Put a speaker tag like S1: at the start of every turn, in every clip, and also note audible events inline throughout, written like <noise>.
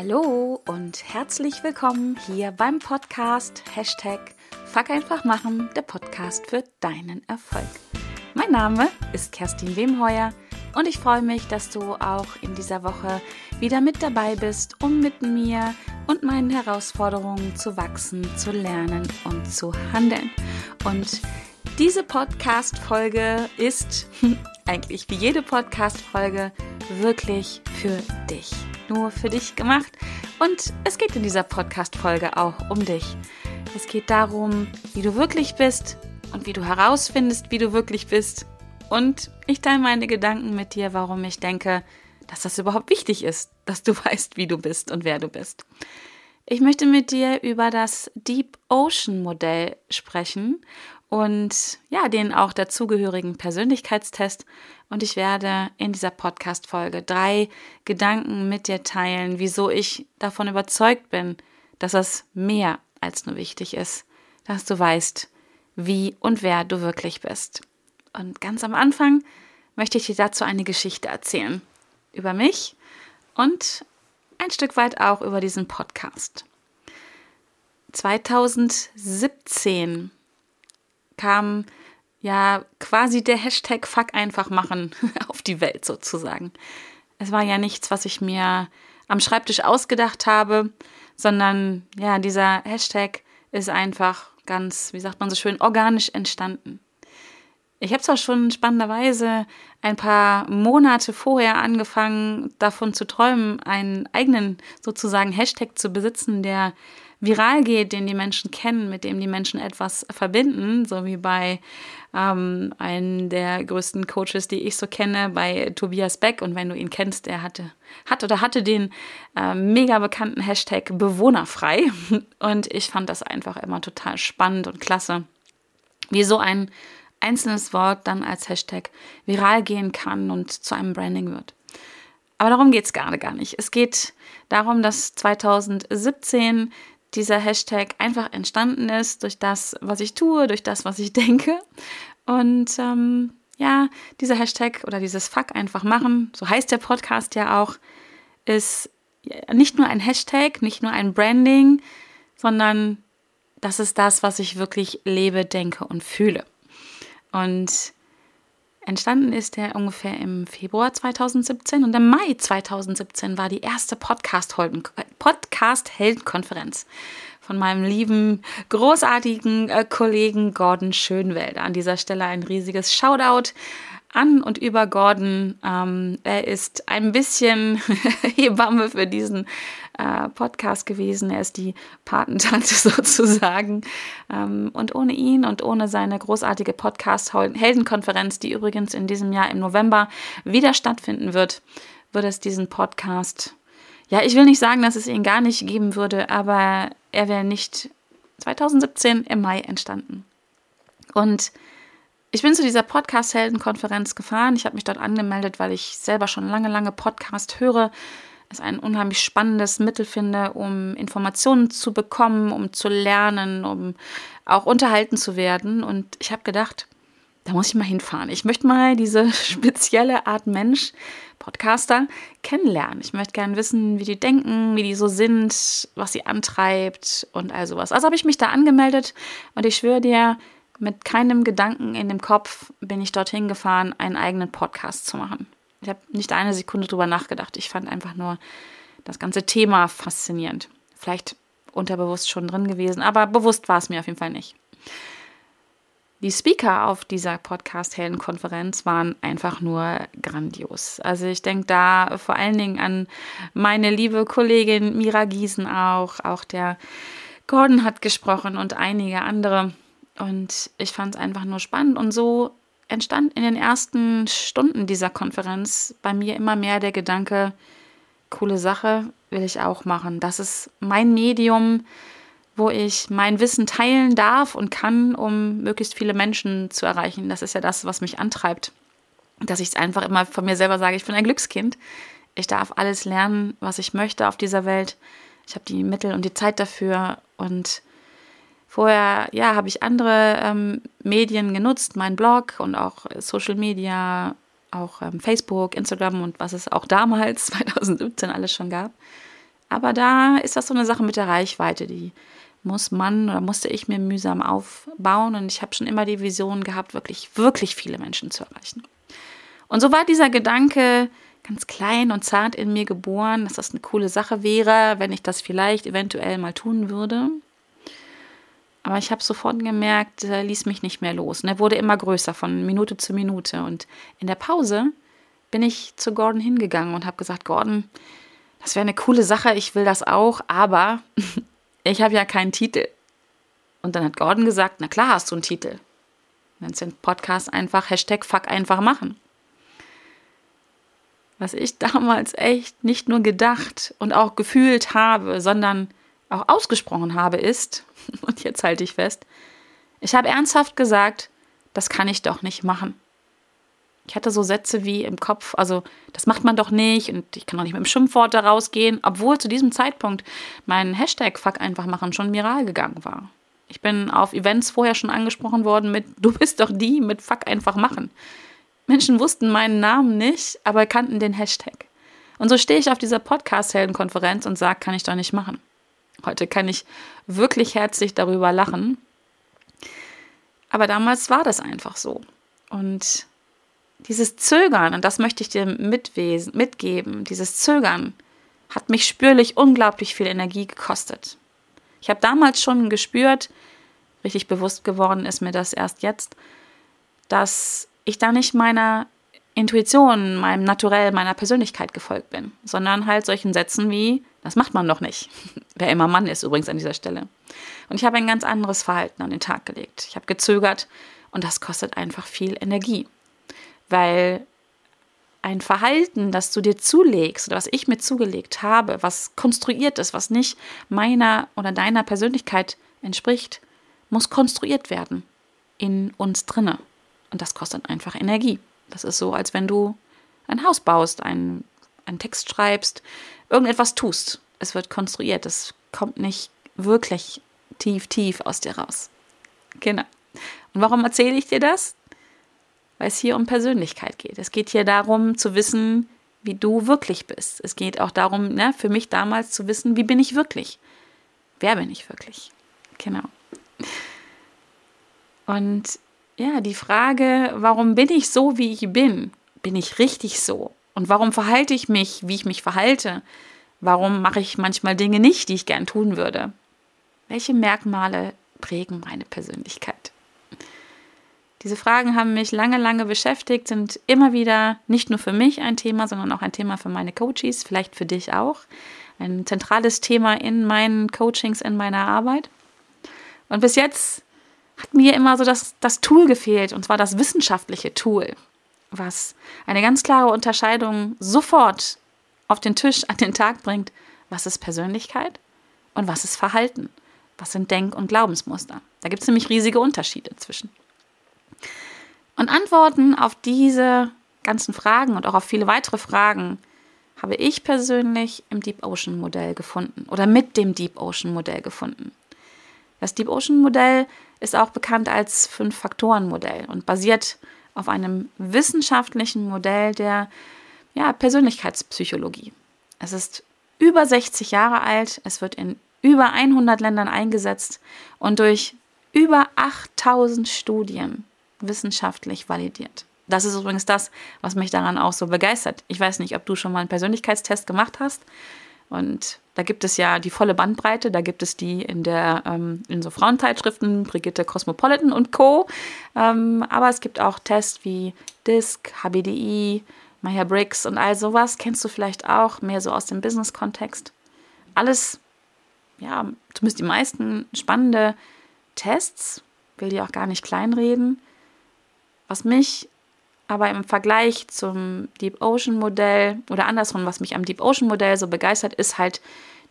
S1: Hallo und herzlich willkommen hier beim Podcast Hashtag Fuck einfach machen, der Podcast für deinen Erfolg. Mein Name ist Kerstin Wemheuer und ich freue mich, dass du auch in dieser Woche wieder mit dabei bist, um mit mir und meinen Herausforderungen zu wachsen, zu lernen und zu handeln. Und diese Podcast-Folge ist <laughs> eigentlich wie jede Podcast-Folge wirklich für dich. Nur für dich gemacht. Und es geht in dieser Podcast-Folge auch um dich. Es geht darum, wie du wirklich bist und wie du herausfindest, wie du wirklich bist. Und ich teile meine Gedanken mit dir, warum ich denke, dass das überhaupt wichtig ist, dass du <laughs> weißt, wie du bist und wer du bist. Ich möchte mit dir über das Deep Ocean Modell sprechen und ja, den auch dazugehörigen Persönlichkeitstest. Und ich werde in dieser Podcast-Folge drei Gedanken mit dir teilen, wieso ich davon überzeugt bin, dass es mehr als nur wichtig ist, dass du weißt, wie und wer du wirklich bist. Und ganz am Anfang möchte ich dir dazu eine Geschichte erzählen. Über mich und ein Stück weit auch über diesen Podcast. 2017 kam ja quasi der Hashtag Fuck einfach machen <laughs> auf die Welt sozusagen. Es war ja nichts, was ich mir am Schreibtisch ausgedacht habe, sondern ja, dieser Hashtag ist einfach ganz, wie sagt man so schön, organisch entstanden. Ich habe zwar schon spannenderweise ein paar Monate vorher angefangen, davon zu träumen, einen eigenen sozusagen Hashtag zu besitzen, der viral geht, den die Menschen kennen, mit dem die Menschen etwas verbinden, so wie bei ähm, einem der größten Coaches, die ich so kenne, bei Tobias Beck. Und wenn du ihn kennst, er hatte, hat oder hatte den äh, mega bekannten Hashtag Bewohnerfrei. <laughs> Und ich fand das einfach immer total spannend und klasse, wie so ein einzelnes Wort dann als Hashtag viral gehen kann und zu einem Branding wird. Aber darum geht es gerade gar nicht. Es geht darum, dass 2017 dieser Hashtag einfach entstanden ist durch das, was ich tue, durch das, was ich <laughs> denke. Und ähm, ja, dieser Hashtag oder dieses Fuck einfach machen, so heißt der Podcast ja auch, ist nicht nur ein Hashtag, nicht nur ein Branding, sondern das ist das, was ich wirklich lebe, denke und fühle. Und Entstanden ist er ungefähr im Februar 2017 und im Mai 2017 war die erste Podcast-Heldenkonferenz von meinem lieben, großartigen äh, Kollegen Gordon Schönwelder. An dieser Stelle ein riesiges Shoutout an und über Gordon. Ähm, er ist ein bisschen <laughs> Hebamme für diesen äh, Podcast gewesen. Er ist die Patentante <laughs> sozusagen. Ähm, und ohne ihn und ohne seine großartige Podcast-Heldenkonferenz, die übrigens in diesem Jahr im November wieder stattfinden wird, würde es diesen Podcast, ja, ich will nicht sagen, dass es ihn gar nicht geben würde, aber er wäre nicht 2017 im Mai entstanden. Und ich bin zu dieser Podcast-Heldenkonferenz gefahren. Ich habe mich dort angemeldet, weil ich selber schon lange, lange Podcast höre. Es ein unheimlich spannendes Mittel finde, um Informationen zu bekommen, um zu lernen, um auch unterhalten zu werden. Und ich habe gedacht, da muss ich mal hinfahren. Ich möchte mal diese <laughs> spezielle Art Mensch, Podcaster, kennenlernen. Ich möchte gerne wissen, wie die denken, wie die so sind, was sie antreibt und all sowas. Also habe ich mich da angemeldet und ich schwöre dir, mit keinem Gedanken in dem Kopf bin ich dorthin gefahren, einen eigenen Podcast zu machen. Ich habe nicht eine Sekunde drüber nachgedacht. Ich fand einfach nur das ganze Thema faszinierend. Vielleicht unterbewusst schon drin gewesen, aber bewusst war es mir auf jeden Fall nicht. Die Speaker auf dieser Podcast-Helden-Konferenz waren einfach nur grandios. Also ich denke da vor allen Dingen an meine liebe Kollegin Mira Giesen auch. Auch der Gordon hat gesprochen und einige andere. Und ich fand es einfach nur spannend. Und so entstand in den ersten Stunden dieser Konferenz bei mir immer mehr der Gedanke, coole Sache will ich auch machen. Das ist mein Medium, wo ich mein Wissen teilen darf und kann, um möglichst viele Menschen zu erreichen. Das ist ja das, was mich antreibt. Dass ich es einfach immer von mir selber sage, ich bin ein Glückskind. Ich darf alles lernen, was ich möchte auf dieser Welt. Ich habe die Mittel und die Zeit dafür und Vorher, ja, habe ich andere ähm, Medien genutzt, mein Blog und auch Social Media, auch ähm, Facebook, Instagram und was es auch damals, <laughs> 2017, alles schon gab. Aber da ist das so eine Sache mit der Reichweite, die muss man oder musste ich mir mühsam aufbauen. Und ich habe schon immer die Vision gehabt, wirklich, wirklich viele Menschen zu erreichen. Und so war dieser Gedanke ganz klein und zart in mir geboren, dass das eine coole Sache wäre, wenn ich das vielleicht eventuell mal tun würde. Aber ich habe sofort gemerkt, er ließ mich nicht mehr los. Und er wurde immer größer, von Minute zu Minute. Und in der Pause bin ich zu Gordon hingegangen und habe gesagt, Gordon, das wäre eine coole Sache, ich will das auch, aber <laughs> ich habe ja keinen Titel. Und dann hat Gordon gesagt, na klar hast du einen Titel. Dann sind Podcast einfach Hashtag Fuck einfach machen. Was ich damals echt nicht nur gedacht und auch gefühlt habe, sondern auch ausgesprochen habe, ist, <laughs> und jetzt halte ich fest, ich habe ernsthaft gesagt, das kann ich doch nicht machen. Ich hatte so Sätze wie im Kopf, also das macht man doch nicht und ich kann doch nicht mit dem Schimpfwort da rausgehen, obwohl zu diesem Zeitpunkt mein Hashtag Fuck einfach machen schon viral gegangen war. Ich bin auf Events vorher schon angesprochen worden mit <laughs> Du bist doch die mit Fuck einfach machen. Menschen wussten meinen Namen nicht, aber kannten den Hashtag. Und so stehe ich auf dieser Podcast-Heldenkonferenz und sage, kann ich doch nicht machen. Heute kann ich wirklich herzlich darüber lachen. Aber damals war das einfach so. Und dieses Zögern, und das möchte ich dir mitgeben, dieses Zögern hat mich spürlich unglaublich viel Energie gekostet. Ich habe damals schon gespürt, richtig bewusst geworden ist mir das erst jetzt, dass ich da nicht meiner Intuition, meinem Naturell, meiner Persönlichkeit gefolgt bin, sondern halt solchen Sätzen wie, das macht man doch nicht. <laughs> Wer immer Mann ist übrigens an dieser Stelle. Und ich habe ein ganz anderes Verhalten an den Tag gelegt. Ich habe gezögert und das kostet einfach viel Energie weil ein Verhalten, das du dir zulegst oder was ich mir zugelegt habe, was konstruiert ist, was nicht meiner oder deiner Persönlichkeit entspricht, muss konstruiert werden in uns drinne. Und das kostet einfach Energie. Das ist so, als wenn du ein Haus baust, einen, einen Text schreibst, irgendetwas tust. Es wird konstruiert. Es kommt nicht wirklich tief, tief aus dir raus. Genau. Und warum erzähle ich dir das? weil es hier um Persönlichkeit geht. Es geht hier darum zu wissen, wie du wirklich bist. Es geht auch darum, ne, für mich damals zu wissen, wie bin ich wirklich? Wer bin ich wirklich? Genau. Und ja, die Frage, warum bin ich so, wie ich bin? Bin ich richtig so? Und warum verhalte ich mich, wie ich mich verhalte? Warum mache ich manchmal Dinge nicht, die ich gern tun würde? Welche Merkmale prägen meine Persönlichkeit? Diese Fragen haben mich lange, lange beschäftigt, sind immer wieder nicht nur für mich ein Thema, sondern auch ein Thema für meine Coaches, vielleicht für dich auch. Ein zentrales Thema in meinen Coachings, in meiner Arbeit. Und bis jetzt hat mir immer so das, das Tool gefehlt, und zwar das wissenschaftliche Tool, was eine ganz klare Unterscheidung sofort auf den Tisch an den Tag bringt, was ist Persönlichkeit und was ist Verhalten, was sind Denk- und Glaubensmuster. Da gibt es nämlich riesige Unterschiede zwischen. Und Antworten auf diese ganzen Fragen und auch auf viele weitere Fragen habe ich persönlich im Deep Ocean Modell gefunden oder mit dem Deep Ocean Modell gefunden. Das Deep Ocean Modell ist auch bekannt als Fünf-Faktoren-Modell und basiert auf einem wissenschaftlichen Modell der ja, Persönlichkeitspsychologie. Es ist über 60 Jahre alt, es wird in über 100 Ländern eingesetzt und durch über 8000 Studien wissenschaftlich validiert. Das ist übrigens das, was mich daran auch so begeistert. Ich weiß nicht, ob du schon mal einen Persönlichkeitstest gemacht hast. Und da gibt es ja die volle Bandbreite. Da gibt es die in der ähm, in so Frauenzeitschriften, Brigitte Cosmopolitan und Co. Ähm, aber es gibt auch Tests wie DISC, HBDI, Maya Briggs und all sowas. Kennst du vielleicht auch mehr so aus dem Business-Kontext? Alles, ja, zumindest die meisten spannende Tests. Will die auch gar nicht kleinreden. Was mich aber im Vergleich zum Deep Ocean Modell oder andersrum, was mich am Deep Ocean Modell so begeistert, ist halt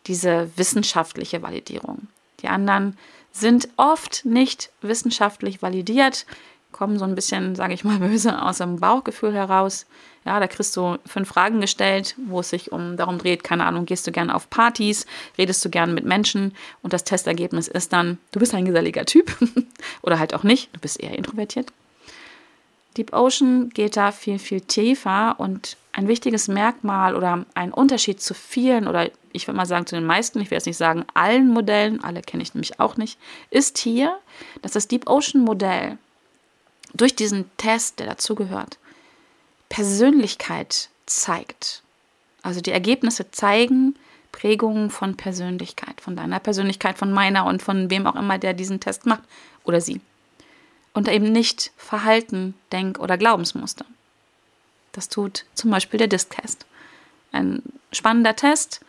S1: diese wissenschaftliche Validierung. Die anderen sind oft nicht wissenschaftlich validiert, kommen so ein bisschen, sage ich mal <laughs> böse, aus dem Bauchgefühl heraus. Ja, da kriegst du fünf Fragen gestellt, wo es sich um darum dreht, keine Ahnung, gehst du gerne auf Partys, redest du gerne mit Menschen und das Testergebnis ist dann, du bist ein geselliger Typ <laughs> oder halt auch nicht, du bist eher introvertiert. Deep Ocean geht da viel, viel tiefer und ein wichtiges Merkmal oder ein Unterschied zu vielen oder ich würde mal sagen zu den meisten, ich will jetzt nicht sagen allen Modellen, alle kenne ich nämlich auch nicht, ist hier, dass das Deep Ocean Modell durch diesen Test, der dazugehört, Persönlichkeit zeigt. Also die Ergebnisse zeigen Prägungen von Persönlichkeit, von deiner Persönlichkeit, von meiner und von wem auch immer, der diesen Test macht oder sie. Und eben nicht Verhalten, Denk- oder Glaubensmuster. Das tut zum Beispiel der Disk-Test. Ein spannender Test,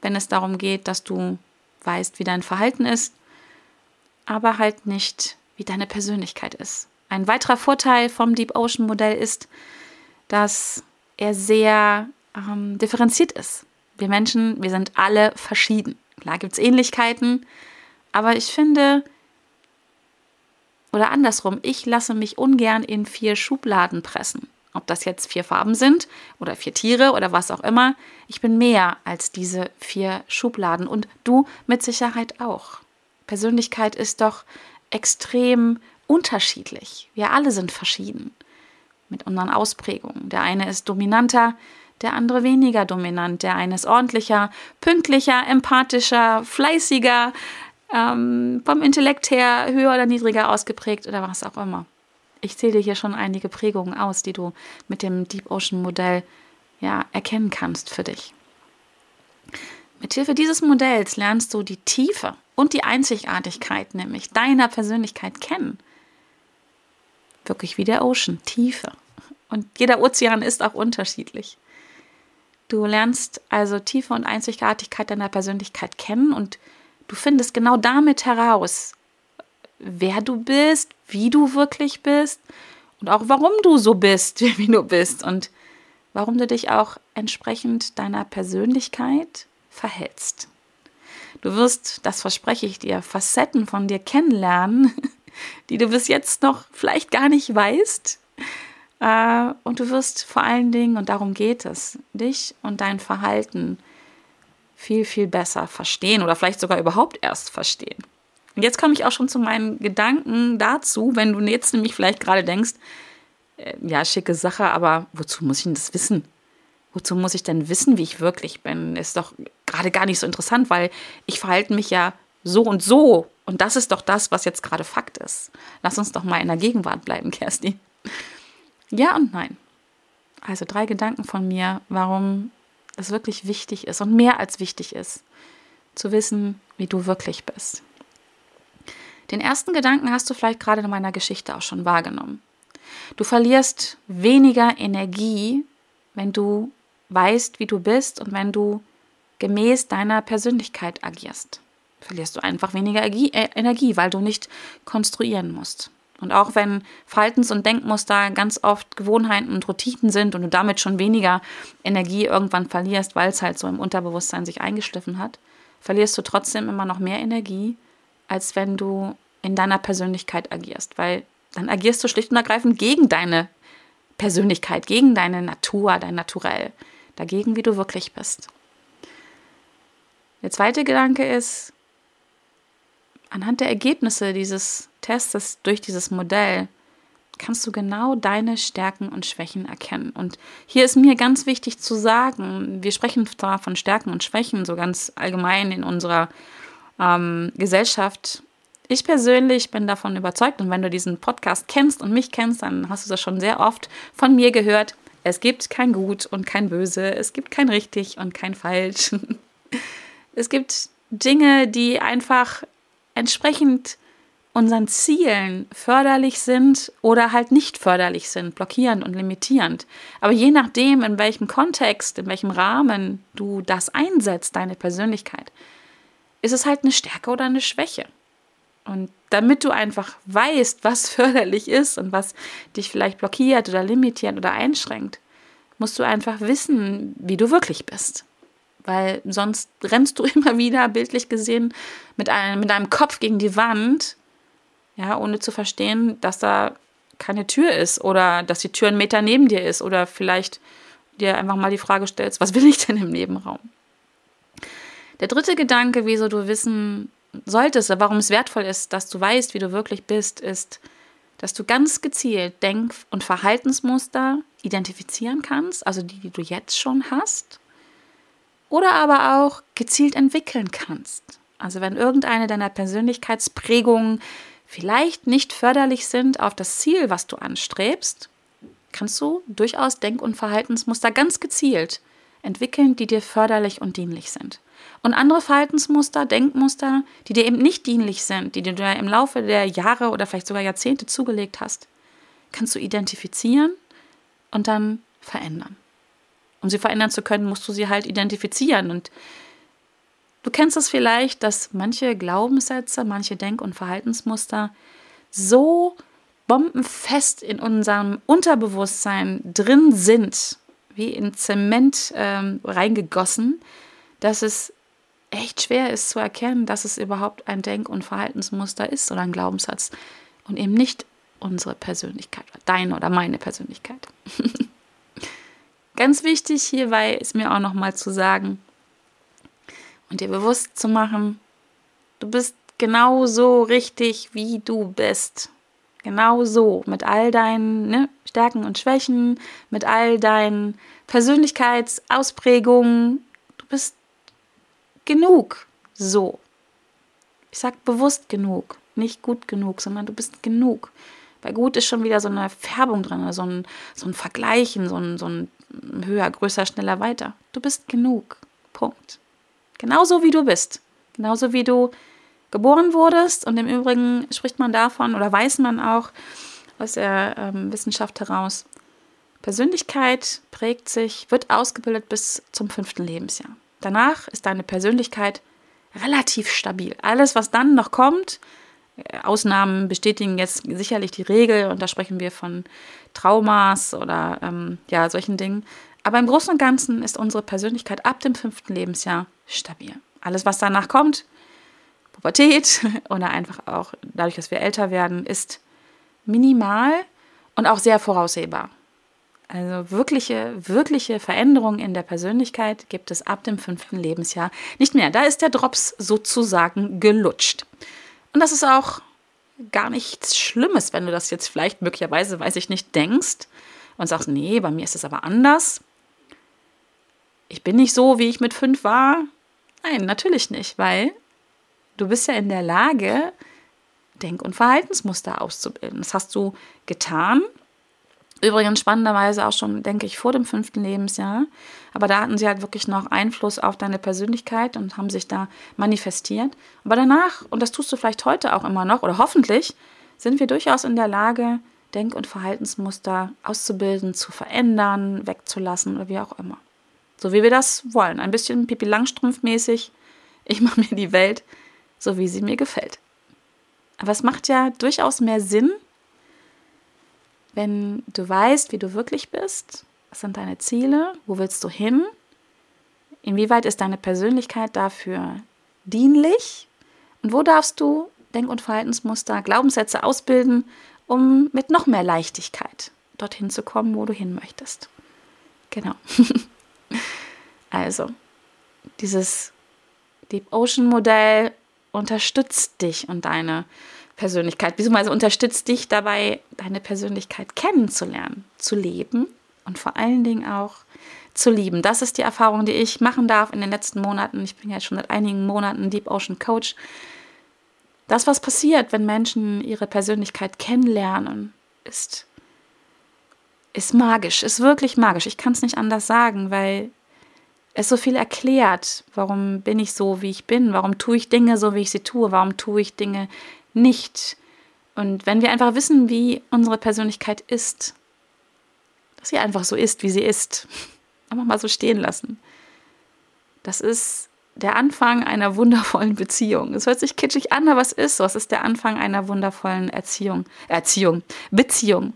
S1: wenn es darum geht, dass du weißt, wie dein Verhalten ist, aber halt nicht, wie deine Persönlichkeit ist. Ein weiterer Vorteil vom Deep Ocean Modell ist, dass er sehr ähm, differenziert ist. Wir Menschen, wir sind alle verschieden. Klar gibt es Ähnlichkeiten, aber ich finde, oder andersrum, ich lasse mich ungern in vier Schubladen pressen. Ob das jetzt vier Farben sind oder vier Tiere oder was auch immer. Ich bin mehr als diese vier Schubladen und du mit Sicherheit auch. Persönlichkeit ist doch extrem unterschiedlich. Wir alle sind verschieden mit unseren Ausprägungen. Der eine ist dominanter, der andere weniger dominant. Der eine ist ordentlicher, pünktlicher, empathischer, fleißiger, ähm, vom Intellekt her höher oder niedriger ausgeprägt oder was auch immer. Ich zähle hier schon einige Prägungen aus, die du mit dem Deep Ocean Modell ja, erkennen kannst für dich. Mithilfe dieses Modells lernst du die Tiefe und die Einzigartigkeit, nämlich deiner Persönlichkeit kennen. Wirklich wie der Ocean, Tiefe. Und jeder Ozean ist auch unterschiedlich. Du lernst also Tiefe und Einzigartigkeit deiner Persönlichkeit kennen und du findest genau damit heraus, wer du bist, wie du wirklich bist und auch warum du so bist, <laughs> wie du bist und warum du dich auch entsprechend deiner Persönlichkeit verhältst. Du wirst, das verspreche ich dir, Facetten von dir kennenlernen, <laughs> die du bis jetzt noch vielleicht gar nicht weißt. Äh, und du wirst vor allen Dingen, und darum geht es, dich und dein Verhalten viel, viel besser verstehen oder vielleicht sogar überhaupt erst verstehen. Und jetzt komme ich auch schon zu meinen Gedanken dazu, wenn du jetzt nämlich vielleicht gerade denkst, äh, ja, schicke Sache, aber wozu muss ich denn das wissen? Wozu muss ich denn wissen, wie ich wirklich bin? Ist doch gerade gar nicht so interessant, weil ich verhalte mich ja so und so. Und das ist doch das, was jetzt gerade Fakt ist. Lass uns doch mal in der Gegenwart bleiben, <laughs> Kerstin. Ja und nein. Also drei Gedanken von mir, warum es wirklich wichtig ist und mehr als wichtig ist, zu wissen, wie du wirklich bist. Den ersten Gedanken hast du vielleicht gerade in meiner Geschichte auch schon wahrgenommen. Du verlierst weniger Energie, wenn du weißt, wie du bist und wenn du gemäß deiner Persönlichkeit agierst. Verlierst du einfach weniger äh, Energie, weil du nicht konstruieren musst. Und auch wenn Verhaltens- und Denkmuster ganz oft Gewohnheiten und Routinen sind und du damit schon weniger Energie irgendwann verlierst, weil es halt so im Unterbewusstsein sich eingeschliffen hat, verlierst du trotzdem immer noch mehr Energie, als wenn du in deiner Persönlichkeit agierst, weil dann agierst du schlicht und ergreifend gegen deine Persönlichkeit, gegen deine Natur, dein Naturell, dagegen, wie du wirklich bist. Der zweite Gedanke ist, anhand der Ergebnisse dieses Tests durch dieses Modell kannst du genau deine Stärken und Schwächen erkennen. Und hier ist mir ganz wichtig zu sagen, wir sprechen zwar von Stärken und Schwächen so ganz allgemein in unserer ähm, Gesellschaft. Ich persönlich bin davon überzeugt, und wenn du diesen Podcast kennst und mich kennst, dann hast du das schon sehr oft von mir gehört. Es gibt kein Gut und kein Böse, es gibt kein richtig und kein falsch. <laughs> es gibt Dinge, die einfach entsprechend unseren Zielen förderlich sind oder halt nicht förderlich sind, blockierend und limitierend. Aber je nachdem, in welchem Kontext, in welchem Rahmen du das einsetzt, deine Persönlichkeit, ist es halt eine Stärke oder eine Schwäche. Und damit du einfach weißt, was <laughs> förderlich ist und was dich vielleicht blockiert oder limitiert oder einschränkt, musst du einfach wissen, wie du wirklich bist. Weil sonst rennst du <laughs> immer wieder, bildlich gesehen, mit einem, mit einem Kopf gegen die Wand ja, ohne zu verstehen, dass da keine Tür ist oder dass die Tür einen Meter neben dir ist oder vielleicht dir einfach mal die Frage stellst, was will ich denn im Nebenraum? Der dritte Gedanke, wieso du wissen solltest, warum es wertvoll ist, dass du weißt, wie du wirklich bist, ist, dass du ganz gezielt Denk- und Verhaltensmuster identifizieren kannst, also die, die du jetzt schon hast, oder aber auch gezielt entwickeln kannst. Also wenn irgendeine deiner Persönlichkeitsprägungen vielleicht nicht förderlich sind auf das Ziel, was du anstrebst, kannst du durchaus Denk- und Verhaltensmuster ganz gezielt entwickeln, die dir förderlich und dienlich sind. Und andere Verhaltensmuster, Denkmuster, die dir eben nicht dienlich sind, die du dir im Laufe der Jahre oder vielleicht sogar Jahrzehnte zugelegt hast, kannst du identifizieren und dann verändern. Um sie verändern zu können, musst du sie halt identifizieren. Und du kennst es vielleicht, dass manche Glaubenssätze, manche Denk- und Verhaltensmuster so bombenfest in unserem Unterbewusstsein drin sind, wie in Zement ähm, reingegossen, dass es echt schwer ist zu erkennen, dass es überhaupt ein Denk- und Verhaltensmuster ist oder ein Glaubenssatz und eben nicht unsere Persönlichkeit, deine oder meine Persönlichkeit. <laughs> Ganz wichtig hierbei ist mir auch nochmal zu sagen und dir bewusst zu machen, du bist genau so richtig, wie du bist. Genau so, mit all deinen ne, Stärken und Schwächen, mit all deinen Persönlichkeitsausprägungen. Du bist genug so. Ich sag bewusst genug, nicht gut genug, sondern du bist genug. Bei gut ist schon wieder so eine Färbung drin, so ein, so ein Vergleichen, so ein, so ein höher, größer, schneller, weiter. Du bist genug. Punkt. Genauso wie du bist. Genauso wie du geboren wurdest. Und im Übrigen spricht man davon oder weiß man auch aus der ähm, Wissenschaft heraus, Persönlichkeit prägt sich, wird ausgebildet bis zum fünften Lebensjahr. Danach ist deine Persönlichkeit relativ stabil. Alles, was dann noch kommt, äh, Ausnahmen bestätigen jetzt sicherlich die Regel und da sprechen wir von Traumas oder ähm, ja, solchen Dingen. Aber im Großen und Ganzen ist unsere Persönlichkeit ab dem fünften Lebensjahr stabil. Alles, was danach kommt, Pubertät <laughs> oder einfach auch dadurch, dass wir älter werden, ist minimal und auch sehr voraussehbar. Also wirkliche, wirkliche Veränderungen in der Persönlichkeit gibt es ab dem fünften Lebensjahr nicht mehr. Da ist der Drops sozusagen gelutscht. Und das ist auch gar nichts Schlimmes, wenn du das jetzt vielleicht möglicherweise, weiß ich nicht, denkst und sagst, nee, bei mir ist es aber anders. Ich bin nicht so, wie ich mit fünf war. Nein, natürlich nicht, weil du bist ja in der Lage, Denk- und Verhaltensmuster auszubilden. Das hast du getan. Übrigens spannenderweise auch schon, denke ich, vor dem fünften Lebensjahr. Aber da hatten sie halt wirklich noch Einfluss auf deine Persönlichkeit und haben sich da manifestiert. Aber danach, und das tust du vielleicht heute auch immer noch, oder hoffentlich, sind wir durchaus in der Lage, Denk- und Verhaltensmuster auszubilden, zu verändern, wegzulassen oder wie auch immer. So wie wir das wollen. Ein bisschen Pipi Langstrumpf mäßig. Ich mache mir die Welt so, wie sie mir gefällt. Aber es macht ja durchaus mehr Sinn, wenn du weißt, wie du wirklich bist, was sind deine Ziele, wo willst du hin, inwieweit ist deine Persönlichkeit dafür dienlich und wo darfst du Denk- und Verhaltensmuster, Glaubenssätze ausbilden, um mit noch mehr Leichtigkeit dorthin zu kommen, wo du hin möchtest. Genau. <laughs> also, dieses Deep Ocean Modell unterstützt dich und deine Persönlichkeit, beziehungsweise unterstützt dich dabei, deine Persönlichkeit kennenzulernen, zu leben und vor allen Dingen auch zu lieben. Das ist die Erfahrung, die ich machen darf in den letzten Monaten. Ich bin ja schon seit einigen Monaten Deep Ocean Coach. Das, was passiert, wenn Menschen ihre Persönlichkeit kennenlernen, ist, ist magisch, ist wirklich magisch. Ich kann es nicht anders sagen, weil es so viel erklärt. Warum bin ich so, wie ich bin? Warum tue ich Dinge so, wie ich sie tue? Warum tue ich Dinge nicht? Und wenn wir einfach wissen, wie unsere Persönlichkeit ist, dass sie einfach so ist, wie sie ist, <laughs> einfach mal so stehen lassen. Das ist der Anfang einer wundervollen Beziehung. Es hört sich kitschig an, aber es ist so. Es ist der Anfang einer wundervollen Erziehung, Erziehung, Beziehung.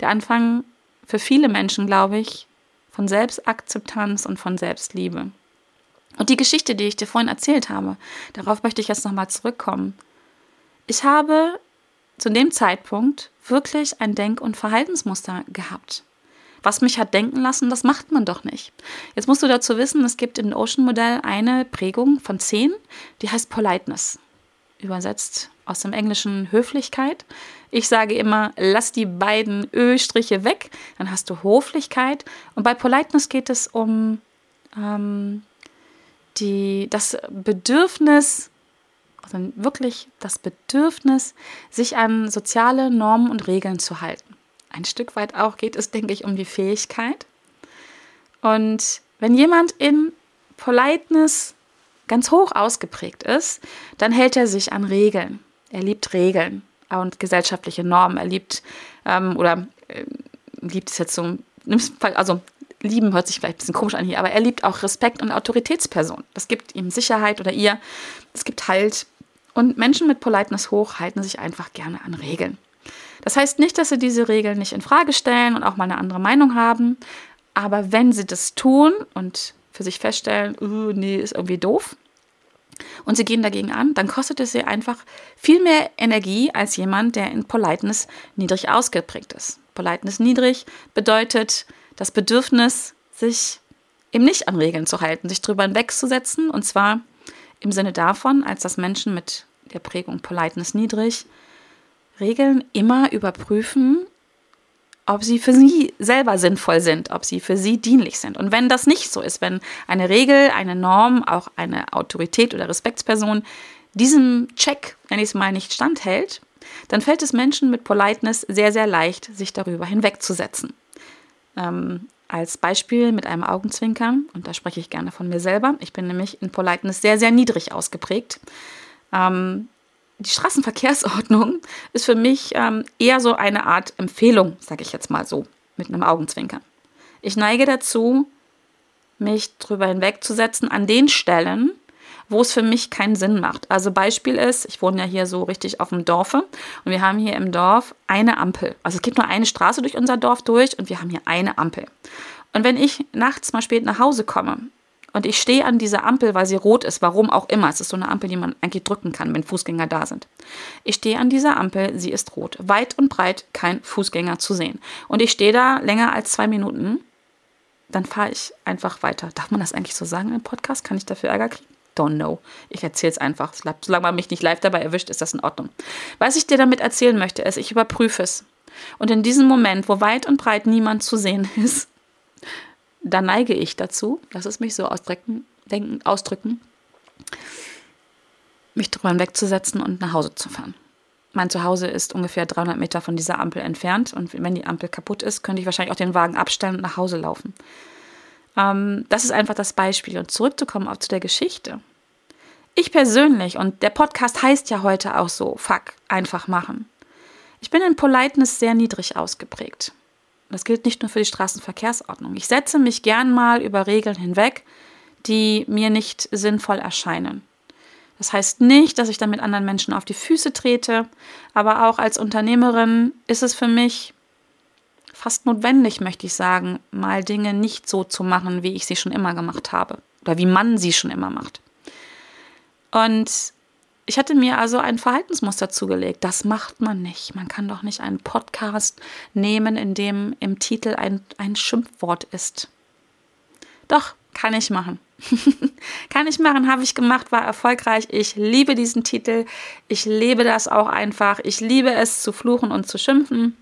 S1: Der Anfang für viele Menschen, glaube ich, von Selbstakzeptanz und von Selbstliebe. Und die Geschichte, die ich dir vorhin erzählt habe, darauf möchte ich jetzt nochmal zurückkommen. Ich habe zu dem Zeitpunkt wirklich ein Denk- und Verhaltensmuster gehabt. Was mich hat denken lassen, das macht man doch nicht. Jetzt musst du dazu wissen, es gibt im Ocean-Modell eine Prägung von zehn, die heißt Politeness. übersetzt aus dem Englischen Höflichkeit. Ich sage immer, lass die beiden Ö-Striche weg, dann hast du Höflichkeit. Und bei Politeness geht es um ähm, die, das Bedürfnis, also wirklich das Bedürfnis, sich an soziale Normen und Regeln zu halten. Ein Stück weit auch geht es, denke ich, um die Fähigkeit. Und wenn jemand in Politeness ganz hoch ausgeprägt ist, dann hält er sich an Regeln. Er liebt Regeln und gesellschaftliche Normen. Er liebt ähm, oder äh, liebt es jetzt so, also lieben hört sich vielleicht ein bisschen komisch an hier, aber er liebt auch Respekt und Autoritätspersonen. Das gibt ihm Sicherheit oder ihr, es gibt Halt. Und Menschen mit Politeness hoch halten sich einfach gerne an Regeln. Das heißt nicht, dass sie diese Regeln nicht in Frage stellen und auch mal eine andere Meinung haben, aber wenn sie das tun und für sich feststellen, uh, nee, ist irgendwie doof, und sie gehen dagegen an, dann kostet es sie einfach viel mehr Energie als jemand, der in Politeness niedrig ausgeprägt ist. Politeness niedrig bedeutet das Bedürfnis, sich eben nicht an Regeln zu halten, sich drüber hinwegzusetzen und zwar im Sinne davon, als dass Menschen mit der Prägung Politeness niedrig Regeln immer überprüfen, ob sie für sie selber sinnvoll sind, ob sie für sie dienlich sind. Und wenn das nicht so ist, wenn eine Regel, eine Norm, auch eine Autorität oder Respektsperson diesem Check, wenn ich es mal nicht standhält, dann fällt es Menschen mit Politeness sehr, sehr leicht, sich darüber hinwegzusetzen. Ähm, als Beispiel mit einem Augenzwinkern, und da spreche ich gerne von mir selber. Ich bin nämlich in Politeness sehr, sehr niedrig ausgeprägt. Ähm, die Straßenverkehrsordnung ist für mich ähm, eher so eine Art Empfehlung, sage ich jetzt mal so, mit einem Augenzwinkern. Ich neige dazu, mich drüber hinwegzusetzen an den Stellen, wo es für mich keinen Sinn macht. Also Beispiel ist, ich wohne ja hier so richtig auf dem Dorfe und wir haben hier im Dorf eine Ampel. Also es gibt nur eine Straße durch unser Dorf durch und wir haben hier eine Ampel. Und wenn ich nachts mal spät nach Hause komme und ich stehe an dieser Ampel, weil sie rot ist, warum auch immer. Es ist so eine Ampel, die man eigentlich drücken kann, wenn Fußgänger da sind. Ich stehe an dieser Ampel, sie ist rot. Weit und breit kein Fußgänger zu sehen. Und ich stehe da länger als zwei Minuten, dann fahre ich einfach weiter. Darf man das eigentlich so sagen im Podcast? Kann ich dafür Ärger kriegen? Don't know. Ich erzähle es einfach. Solange man mich nicht live dabei erwischt, ist das in Ordnung. Was ich dir damit erzählen möchte, ist, ich überprüfe es. Und in diesem Moment, wo weit und breit niemand zu sehen <laughs> ist, da neige ich dazu, lass es mich so ausdrücken, denken, ausdrücken, mich drüber wegzusetzen und nach Hause zu fahren. Mein Zuhause ist ungefähr 300 Meter von dieser Ampel entfernt und wenn die Ampel kaputt ist, könnte ich wahrscheinlich auch den Wagen abstellen und nach Hause laufen. Ähm, das ist einfach das Beispiel. Und zurückzukommen auch zu der Geschichte. Ich persönlich, und der Podcast heißt ja heute auch so, fuck, einfach machen. Ich bin in Politeness sehr niedrig ausgeprägt. Das gilt nicht nur für die Straßenverkehrsordnung. Ich setze mich gern mal über Regeln hinweg, die mir nicht sinnvoll erscheinen. Das heißt nicht, dass ich damit anderen Menschen auf die Füße trete, aber auch als Unternehmerin ist es für mich fast notwendig, möchte ich sagen, mal Dinge nicht so zu machen, wie ich sie schon immer gemacht habe oder wie man sie schon immer macht. Und ich hatte mir also ein Verhaltensmuster zugelegt. Das macht man nicht. Man kann doch nicht einen Podcast nehmen, in dem im Titel ein, ein Schimpfwort ist. Doch, kann ich machen. <laughs> kann ich machen, habe ich gemacht, war erfolgreich. Ich liebe diesen Titel. Ich liebe das auch einfach. Ich liebe es zu fluchen und zu schimpfen.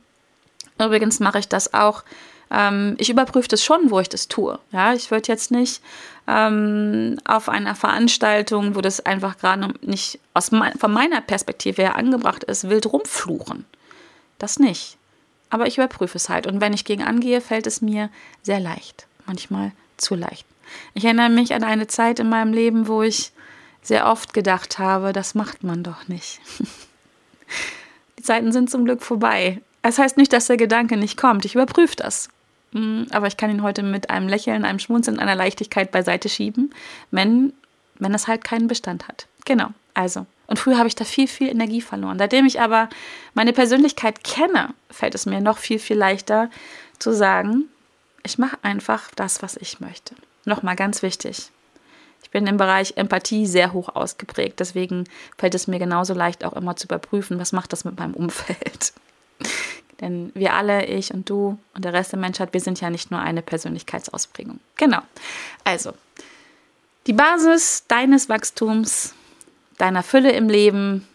S1: Übrigens mache ich das auch ähm, ich überprüfe das schon, wo ich das tue. Ja, ich würde jetzt nicht ähm, auf einer Veranstaltung, wo das einfach gerade nicht aus mein, von meiner Perspektive her angebracht ist, wild rumfluchen. Das nicht. Aber ich überprüfe es halt. Und wenn ich gegen angehe, fällt es mir sehr leicht. Manchmal zu leicht. Ich erinnere mich an eine Zeit in meinem Leben, wo ich sehr oft gedacht habe, das macht man doch nicht. <laughs> Die Zeiten sind zum Glück vorbei. Es heißt nicht, dass der Gedanke nicht kommt. Ich überprüfe das. Mm, aber ich kann ihn heute mit einem Lächeln, einem Schmunzeln, einer Leichtigkeit beiseite schieben, wenn, wenn es halt keinen Bestand hat. Genau, also. Und früher habe ich da viel, viel Energie verloren. Seitdem ich aber meine Persönlichkeit kenne, fällt es mir noch viel, viel leichter zu sagen, ich mache einfach das, was ich möchte. Nochmal ganz wichtig. Ich bin im Bereich Empathie sehr hoch ausgeprägt. Deswegen fällt es mir genauso leicht, auch immer zu überprüfen, was macht das mit meinem Umfeld. Denn wir alle, ich und du und der Rest der Menschheit, wir sind ja nicht nur eine Persönlichkeitsausprägung. Genau. Also, die Basis deines Wachstums, deiner Fülle im Leben,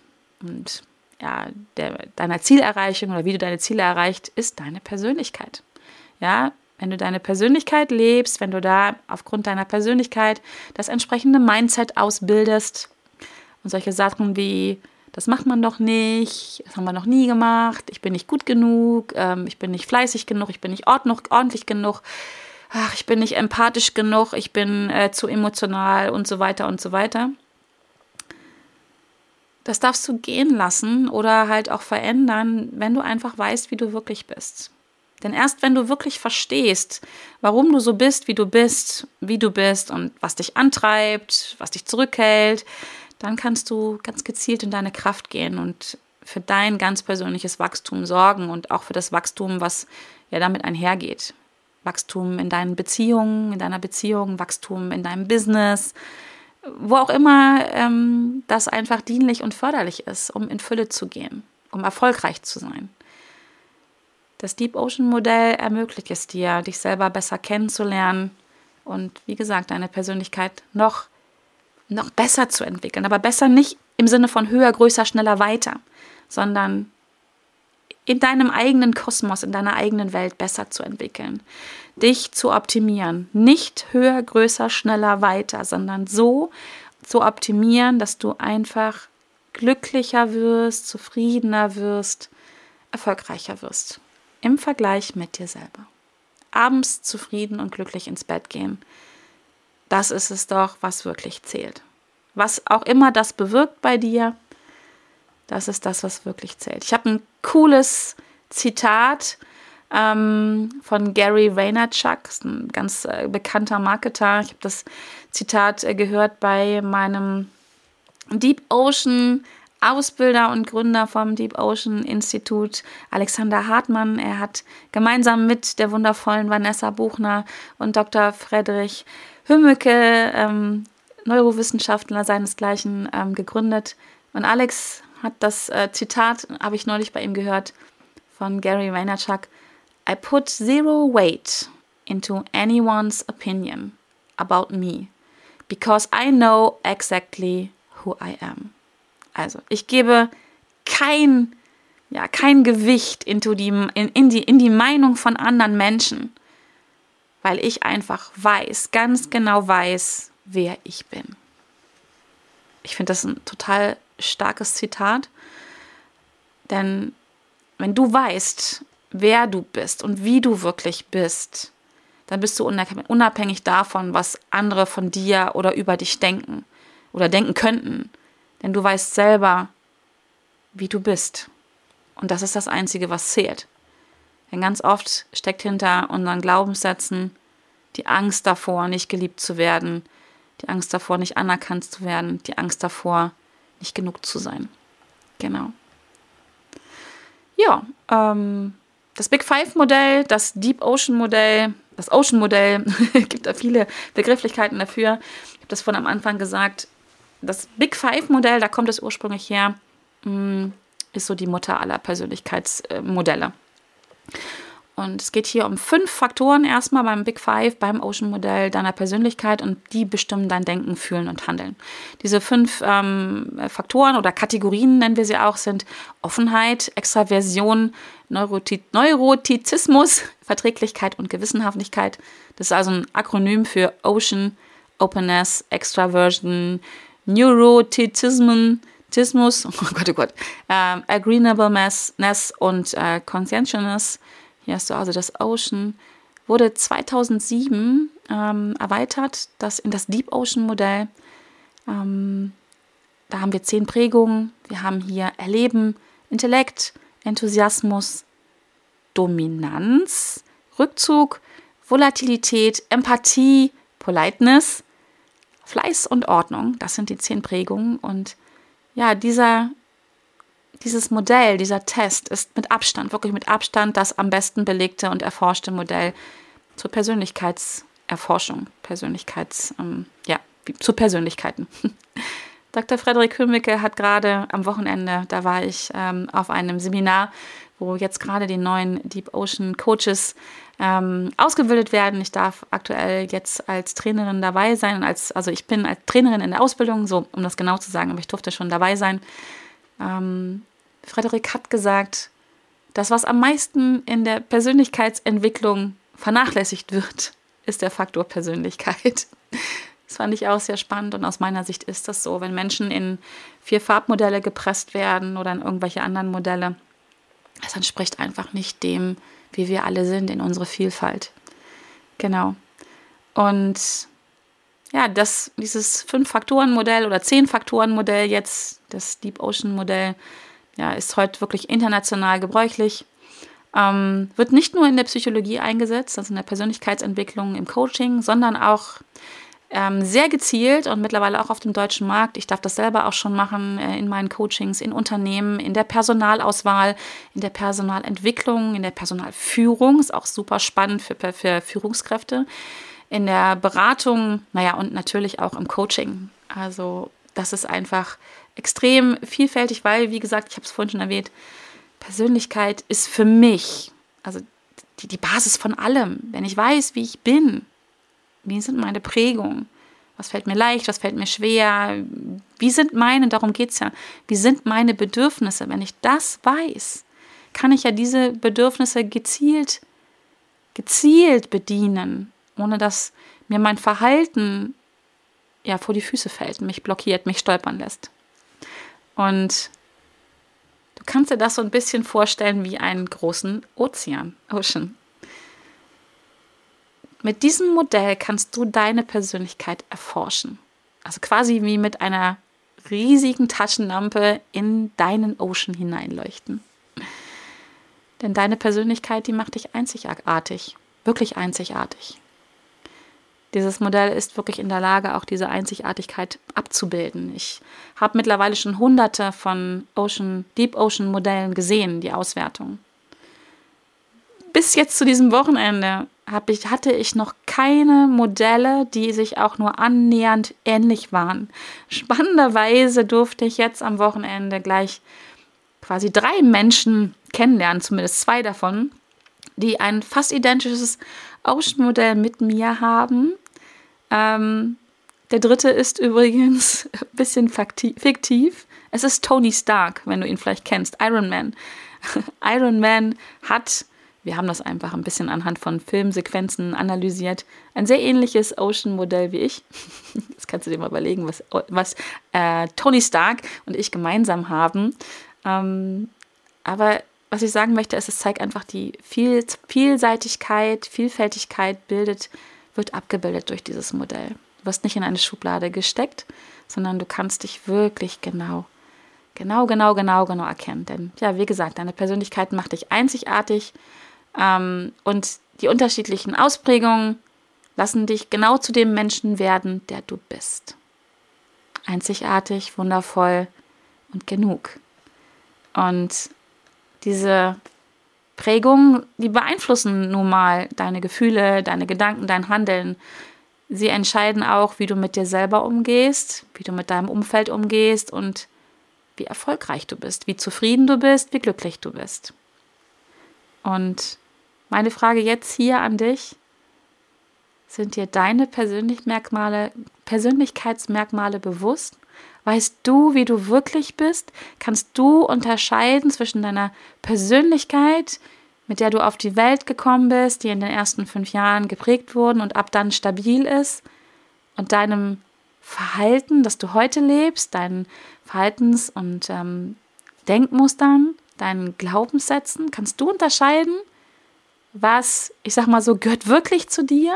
S1: und ja, der, deiner Zielerreichung oder wie du deine Ziele erreicht, ist deine Persönlichkeit. Ja, wenn du deine Persönlichkeit lebst, wenn du da aufgrund deiner Persönlichkeit das entsprechende Mindset ausbildest und solche Sachen wie, das macht man doch nicht, das haben wir noch nie gemacht, ich bin nicht gut genug, ähm, ich bin nicht fleißig genug, ich bin nicht ordentlich genug, ach, ich bin nicht empathisch genug, ich bin äh, zu emotional und so weiter und so weiter. Das darfst du gehen lassen oder halt auch verändern, wenn du einfach weißt, wie du wirklich bist. Denn erst wenn du wirklich verstehst, warum du so bist, wie du bist, wie du bist und was dich antreibt, was dich zurückhält, dann kannst du ganz gezielt in deine Kraft gehen und für dein ganz persönliches Wachstum sorgen und auch für das Wachstum, was ja damit einhergeht. Wachstum in deinen Beziehungen, in deiner Beziehung, Wachstum in deinem Business, wo auch immer ähm, das einfach dienlich und förderlich ist, um in Fülle zu gehen, um erfolgreich zu sein. Das Deep Ocean Modell ermöglicht es dir, dich selber besser kennenzulernen und wie gesagt, deine Persönlichkeit noch, noch besser zu entwickeln. Aber besser nicht im Sinne von höher, größer, schneller, weiter, sondern in deinem eigenen Kosmos, in deiner eigenen Welt besser zu entwickeln, dich zu optimieren. Nicht höher, größer, schneller, weiter, sondern so zu optimieren, dass du einfach glücklicher wirst, zufriedener wirst, erfolgreicher wirst. Im Vergleich mit dir selber. Abends zufrieden und glücklich ins Bett gehen. Das ist es doch, was wirklich zählt. Was auch immer das bewirkt bei dir, das ist das, was wirklich zählt. Ich habe ein cooles Zitat ähm, von Gary Vaynerchuk, ein ganz äh, bekannter Marketer. Ich habe das Zitat äh, gehört bei meinem Deep Ocean Ausbilder und Gründer vom Deep Ocean Institut, Alexander Hartmann. Er hat gemeinsam mit der wundervollen Vanessa Buchner und Dr. Friedrich Hümmeke, ähm, Neurowissenschaftler seinesgleichen, ähm, gegründet. Und Alex hat das äh, Zitat, habe ich neulich bei ihm gehört, von Gary Vaynerchuk. I put zero weight into anyone's opinion about me because I know exactly who I am. Also, ich gebe kein, ja, kein Gewicht into die, in, in, die, in die Meinung von anderen Menschen, weil ich einfach weiß, ganz genau weiß, wer ich bin. Ich finde das ein total starkes Zitat. Denn wenn du weißt, wer du bist und wie du wirklich bist, dann bist du unabhängig davon, was andere von dir oder über dich denken oder denken könnten. Denn du weißt selber, wie du bist. Und das ist das Einzige, was zählt. Denn ganz oft steckt hinter unseren Glaubenssätzen die Angst davor, nicht geliebt zu werden, die Angst davor, nicht anerkannt zu werden, die Angst davor, nicht genug zu sein. Genau. Ja, ähm, das Big Five Modell, das Deep Ocean Modell, das Ocean Modell, <laughs> gibt da viele Begrifflichkeiten dafür. Ich habe das von am Anfang gesagt. Das Big Five Modell, da kommt es ursprünglich her, mm, ist so die Mutter aller Persönlichkeitsmodelle. Und es geht hier um fünf Faktoren erstmal beim Big Five, beim Ocean-Modell deiner Persönlichkeit und die bestimmen dein Denken, Fühlen und Handeln. Diese fünf ähm, Faktoren oder Kategorien nennen wir sie auch, sind Offenheit, Extraversion, Neuroti Neurotizismus, <laughs> Verträglichkeit und Gewissenhaftigkeit. Das ist also ein Akronym für Ocean, Openness, Extraversion, Neurotizismus, <laughs> oh Gott, oh Gott, äh, Agreeableness und äh, Conscientiousness hier hast du also das Ocean, wurde 2007 ähm, erweitert, das in das Deep Ocean Modell. Ähm, da haben wir zehn Prägungen. Wir haben hier Erleben, Intellekt, Enthusiasmus, Dominanz, Rückzug, Volatilität, Empathie, Politeness, Fleiß und Ordnung. Das sind die zehn Prägungen. Und ja, dieser dieses Modell, dieser Test ist mit Abstand, wirklich mit Abstand das am besten belegte und erforschte Modell zur Persönlichkeitserforschung, Persönlichkeits, ähm, ja, zu Persönlichkeiten. <laughs> Dr. Frederik Kümmicke hat gerade am Wochenende, da war ich ähm, auf einem Seminar, wo jetzt gerade die neuen Deep Ocean Coaches ähm, ausgebildet werden. Ich darf aktuell jetzt als Trainerin dabei sein. Als, also ich bin als Trainerin in der Ausbildung, so um das genau zu sagen, aber ich durfte schon dabei sein Ähm, Frederik hat gesagt, das, was am meisten in der Persönlichkeitsentwicklung vernachlässigt wird, ist der Faktor Persönlichkeit. <laughs> Das fand ich auch sehr spannend und aus meiner Sicht ist das so, wenn Menschen in vier Farbmodelle gepresst werden oder in irgendwelche anderen Modelle, das entspricht einfach nicht dem, wie wir alle sind, in unsere Vielfalt. Genau. Und ja, das, dieses Fünf-Faktoren-Modell oder Zehn-Faktoren-Modell jetzt, das Deep Ocean-Modell, ja, ist heute wirklich international gebräuchlich. Ähm, wird nicht nur in der Psychologie eingesetzt, also in der Persönlichkeitsentwicklung, im Coaching, sondern auch sehr gezielt und mittlerweile auch auf dem deutschen Markt. Ich darf das selber auch schon machen äh, in meinen Coachings, in Unternehmen, in der Personalauswahl, in der Personalentwicklung, in der Personalführung. Ist auch super spannend für, für Führungskräfte. In der Beratung, naja, und natürlich auch im Coaching. Also, das ist einfach extrem vielfältig, weil, wie gesagt, ich habe es vorhin schon erwähnt, Persönlichkeit ist für mich, also die, die Basis von allem. Wenn ich weiß, wie ich bin, wie sind meine Prägungen, was fällt mir leicht, was fällt mir schwer, wie sind meine, darum geht es ja, wie sind meine Bedürfnisse. Wenn ich das weiß, kann ich ja diese Bedürfnisse gezielt, gezielt bedienen, ohne dass mir mein Verhalten ja vor die Füße fällt, mich blockiert, mich stolpern lässt. Und du kannst dir das so ein bisschen vorstellen wie einen großen Ozean, Ocean. Mit diesem Modell kannst du deine Persönlichkeit erforschen. Also quasi wie mit einer riesigen Taschenlampe in deinen Ocean hineinleuchten. Denn deine Persönlichkeit, die macht dich einzigartig, wirklich einzigartig. Dieses Modell ist wirklich in der Lage, auch diese Einzigartigkeit abzubilden. Ich habe mittlerweile schon hunderte von Ocean, Deep Ocean Modellen gesehen, die Auswertung. Bis jetzt zu diesem Wochenende ich, hatte ich noch keine Modelle, die sich auch nur annähernd ähnlich waren. Spannenderweise durfte ich jetzt am Wochenende gleich quasi drei Menschen kennenlernen, zumindest zwei davon, die ein fast identisches Ocean-Modell mit mir haben ähm, der dritte ist übrigens ein bisschen fiktiv. Es ist Tony Stark, wenn du ihn vielleicht kennst, Iron Man. <laughs> Iron Man hat, wir haben das einfach ein bisschen anhand von Filmsequenzen analysiert, ein sehr ähnliches Ocean-Modell wie ich. <laughs> Das kannst du dir mal überlegen, was, was äh, Tony Stark und ich gemeinsam haben. Ähm, aber was ich sagen möchte, ist, es zeigt einfach die Viel Vielseitigkeit, Vielfältigkeit bildet wird abgebildet durch dieses Modell. Du wirst nicht in eine Schublade gesteckt, sondern du kannst dich wirklich genau, genau, genau, genau, genau erkennen. Denn ja, wie gesagt, deine Persönlichkeit macht dich einzigartig ähm, und die unterschiedlichen Ausprägungen lassen dich genau zu dem Menschen werden, der du bist. Einzigartig, wundervoll und genug. Und diese Prägungen, die beeinflussen nun mal deine Gefühle, deine Gedanken, dein Handeln. Sie entscheiden auch, wie du mit dir selber umgehst, wie du mit deinem Umfeld umgehst und wie erfolgreich du bist, wie zufrieden du bist, wie glücklich du bist. Und meine Frage jetzt hier an dich, sind dir deine Persönlichkeitsmerkmale, Persönlichkeitsmerkmale bewusst? Weißt du, wie du wirklich bist? Kannst du unterscheiden zwischen deiner Persönlichkeit, mit der du auf die Welt gekommen bist, die in den ersten fünf Jahren geprägt wurden und ab dann stabil ist, und deinem Verhalten, das du heute lebst, deinen Verhaltens- und ähm, Denkmustern, deinen Glaubenssätzen? Kannst du unterscheiden, was, ich sag mal so, gehört wirklich zu dir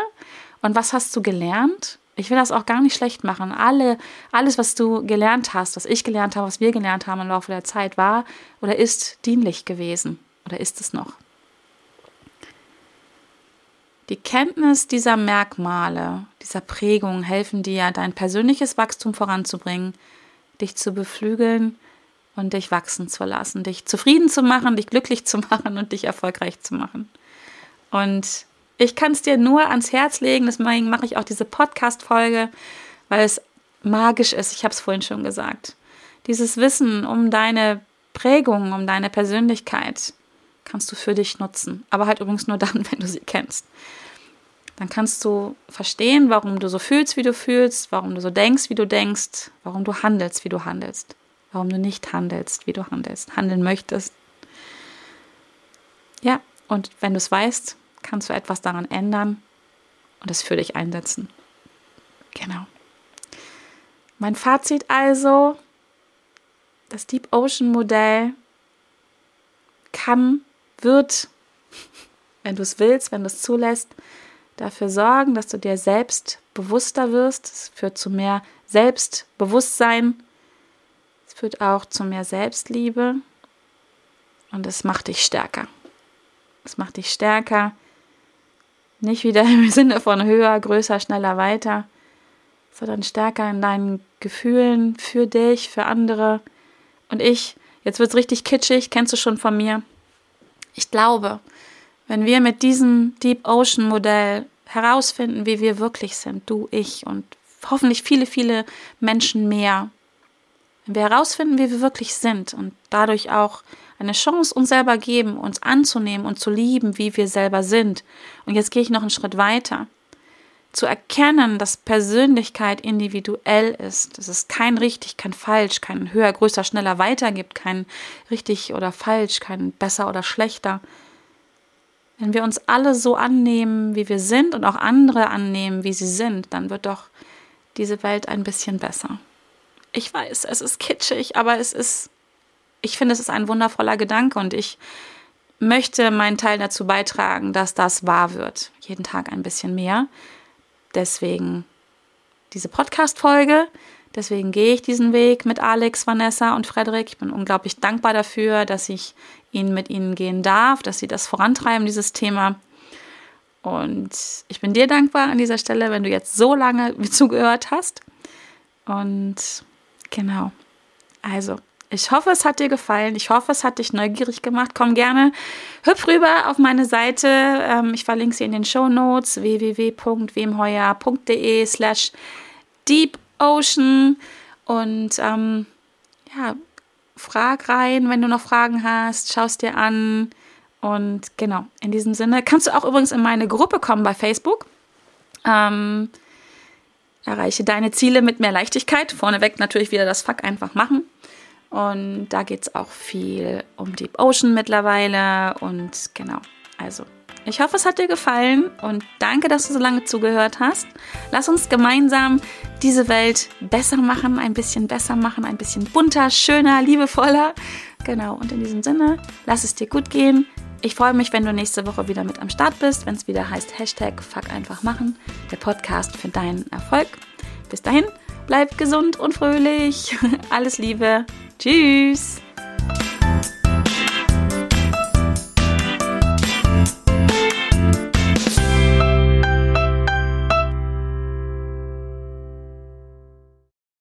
S1: und was hast du gelernt ich will das auch gar nicht schlecht machen. Alle, alles, was du gelernt hast, was ich gelernt habe, was wir gelernt haben im Laufe der Zeit, war oder ist dienlich gewesen. Oder ist es noch? Die Kenntnis dieser Merkmale, dieser Prägung helfen dir, dein persönliches Wachstum voranzubringen, dich zu beflügeln und dich wachsen zu lassen, dich zufrieden zu machen, dich glücklich zu <laughs> machen und dich erfolgreich zu machen. Und ich kann es dir nur ans Herz legen, deswegen mache ich auch diese Podcast-Folge, weil es magisch ist. Ich habe es vorhin schon gesagt. Dieses Wissen um deine Prägung, um deine Persönlichkeit kannst du für dich nutzen. Aber halt übrigens nur dann, <laughs> wenn du sie kennst. Dann kannst du verstehen, warum du so fühlst, wie du fühlst, warum du so denkst, wie du denkst, warum du handelst, wie du handelst. warum du nicht handelst, wie du handelst, handeln möchtest. Ja, und wenn du es weißt, kannst du etwas daran ändern und es für dich einsetzen. Genau. Mein Fazit also, das Deep Ocean Modell kann, wird, <laughs> wenn du es willst, wenn du es zulässt, dafür sorgen, dass du dir selbst bewusster wirst. Es führt zu mehr Selbstbewusstsein. Es führt auch zu mehr Selbstliebe. Und es macht dich stärker. Es macht dich stärker. Nicht wieder im <laughs> Sinne von höher, größer, schneller, weiter, sondern stärker in deinen Gefühlen für dich, für andere. Und ich, jetzt wird es richtig kitschig, kennst du schon von mir. Ich glaube, wenn wir mit diesem Deep Ocean Modell herausfinden, wie wir wirklich sind, du, ich und hoffentlich viele, viele Menschen mehr, wenn wir herausfinden, wie wir wirklich sind und dadurch auch eine Chance uns selber geben, uns anzunehmen und zu lieben, wie wir selber sind. Und jetzt gehe ich noch einen Schritt weiter. Zu erkennen, dass Persönlichkeit individuell ist, dass es kein richtig, kein falsch, kein höher, größer, schneller, weiter gibt, kein richtig oder falsch, kein besser oder schlechter, wenn wir uns alle so annehmen, wie wir sind und auch andere annehmen, wie sie sind, dann wird doch diese Welt ein bisschen besser. Ich weiß, es ist kitschig, aber es ist, ich finde, es ist ein wundervoller Gedanke und ich möchte meinen Teil dazu beitragen, dass das wahr wird. Jeden Tag ein bisschen mehr. Deswegen diese Podcast-Folge. Deswegen gehe ich diesen Weg mit Alex, Vanessa und Frederik. Ich bin unglaublich dankbar dafür, dass ich ihn mit ihnen gehen darf, dass sie das vorantreiben, dieses Thema. Und ich bin dir dankbar an dieser Stelle, wenn du jetzt so lange <laughs> zugehört hast. Und genau. Also, ich hoffe, es hat dir gefallen. Ich hoffe, es hat dich neugierig gemacht. Komm gerne, hüpf rüber auf meine Seite. Ähm, ich verlinke sie in den Show Notes www.wemheuer.de slash deepocean und ähm, ja, frag rein, wenn du noch Fragen hast, schaust dir an. Und genau, in diesem Sinne kannst du auch übrigens in meine Gruppe kommen bei Facebook. Ähm, erreiche deine Ziele mit mehr Leichtigkeit. Vorneweg natürlich wieder das Fuck einfach machen. Und da geht es auch viel um Deep Ocean mittlerweile. Und genau, also ich hoffe, es hat dir gefallen und danke, dass du so lange zugehört hast. Lass uns gemeinsam diese Welt besser machen, ein bisschen besser machen, ein bisschen bunter, schöner, liebevoller. Genau, und in diesem Sinne, lass es dir gut gehen. Ich freue mich, wenn du nächste Woche wieder mit am Start bist, wenn es wieder heißt Hashtag Fuck einfach machen, der Podcast für deinen Erfolg. Bis dahin, Bleibt gesund und fröhlich. <laughs> Alles Liebe. Tschüss.